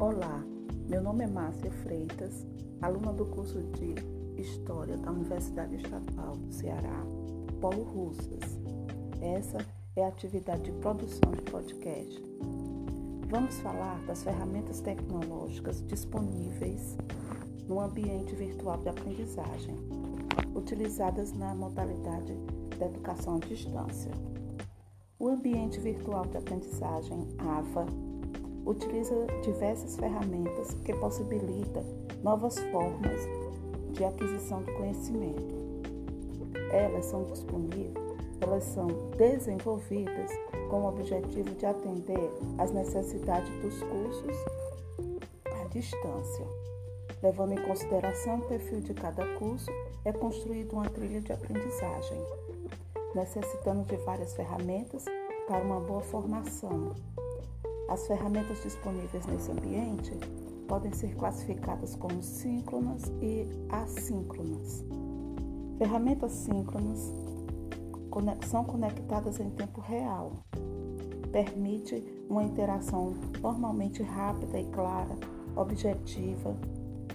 Olá, meu nome é Márcia Freitas, aluna do curso de História da Universidade Estadual do Ceará, Polo Russas. Essa é a atividade de produção de podcast. Vamos falar das ferramentas tecnológicas disponíveis no ambiente virtual de aprendizagem, utilizadas na modalidade da educação à distância. O ambiente virtual de aprendizagem, AVA, utiliza diversas ferramentas que possibilitam novas formas de aquisição de conhecimento. Elas são disponíveis, elas são desenvolvidas com o objetivo de atender às necessidades dos cursos à distância. Levando em consideração o perfil de cada curso, é construída uma trilha de aprendizagem, necessitando de várias ferramentas para uma boa formação, as ferramentas disponíveis nesse ambiente podem ser classificadas como síncronas e assíncronas. Ferramentas síncronas são conectadas em tempo real. Permite uma interação normalmente rápida e clara, objetiva,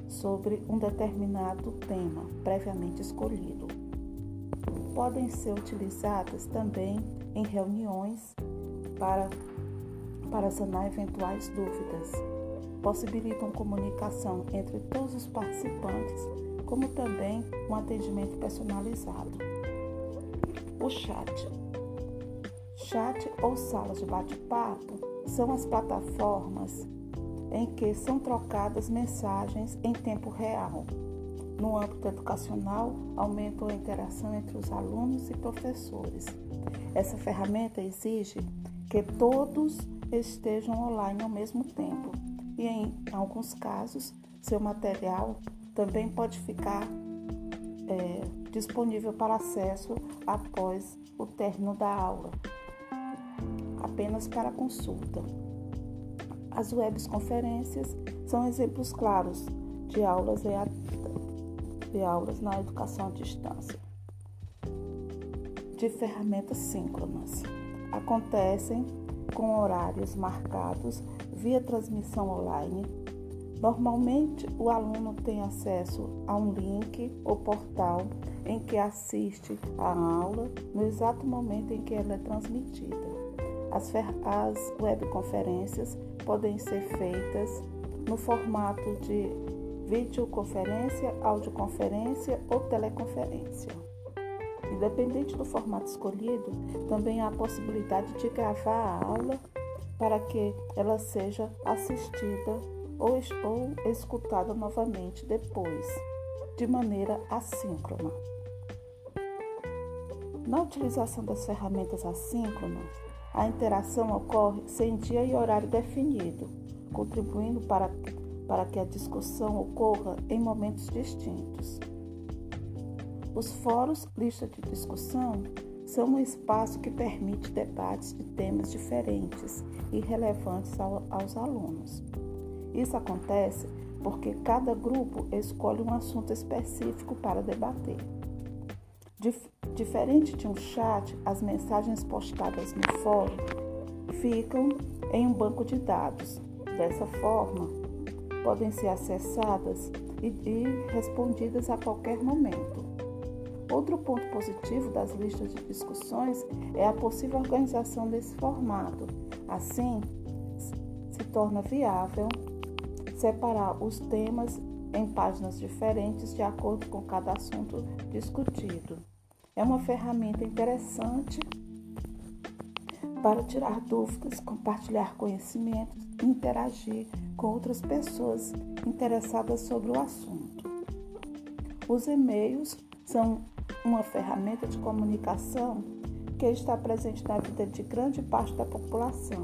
sobre um determinado tema previamente escolhido. Podem ser utilizadas também em reuniões para para sanar eventuais dúvidas. Possibilitam comunicação entre todos os participantes, como também um atendimento personalizado. O chat. Chat ou salas de bate-papo são as plataformas em que são trocadas mensagens em tempo real. No âmbito educacional, aumenta a interação entre os alunos e professores. Essa ferramenta exige que todos estejam online ao mesmo tempo. E em alguns casos, seu material também pode ficar é, disponível para acesso após o término da aula, apenas para consulta. As webconferências são exemplos claros de aulas, de aulas na educação à distância, de ferramentas síncronas. Acontecem com horários marcados via transmissão online. Normalmente, o aluno tem acesso a um link ou portal em que assiste a aula no exato momento em que ela é transmitida. As, as webconferências podem ser feitas no formato de videoconferência, audioconferência ou teleconferência. Independente do formato escolhido, também há a possibilidade de gravar a aula para que ela seja assistida ou, ou escutada novamente depois, de maneira assíncrona. Na utilização das ferramentas assíncronas, a interação ocorre sem dia e horário definido, contribuindo para, para que a discussão ocorra em momentos distintos. Os fóruns, lista de discussão, são um espaço que permite debates de temas diferentes e relevantes ao, aos alunos. Isso acontece porque cada grupo escolhe um assunto específico para debater. Dif diferente de um chat, as mensagens postadas no fórum ficam em um banco de dados. Dessa forma, podem ser acessadas e, e respondidas a qualquer momento. Outro ponto positivo das listas de discussões é a possível organização desse formato. Assim, se torna viável separar os temas em páginas diferentes de acordo com cada assunto discutido. É uma ferramenta interessante para tirar dúvidas, compartilhar conhecimentos interagir com outras pessoas interessadas sobre o assunto. Os e-mails são uma ferramenta de comunicação que está presente na vida de grande parte da população.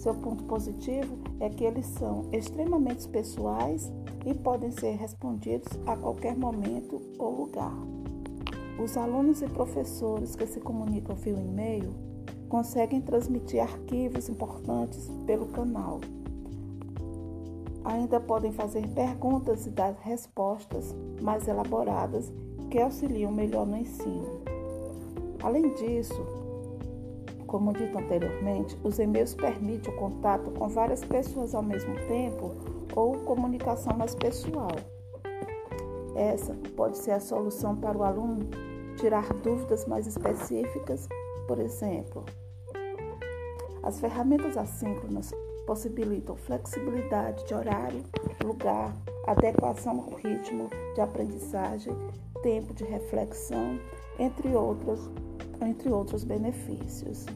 Seu ponto positivo é que eles são extremamente pessoais e podem ser respondidos a qualquer momento ou lugar. Os alunos e professores que se comunicam via e-mail conseguem transmitir arquivos importantes pelo canal. Ainda podem fazer perguntas e dar respostas mais elaboradas que auxiliam melhor no ensino. Além disso, Como dito anteriormente, os e-mails permitem o contato com várias pessoas ao mesmo tempo ou comunicação mais pessoal. Essa pode ser a solução para o aluno tirar dúvidas mais específicas, por exemplo. As ferramentas assíncronas possibilitam flexibilidade de horário, lugar, adequação ao ritmo de aprendizagem, tempo de reflexão, entre outros, entre outros benefícios.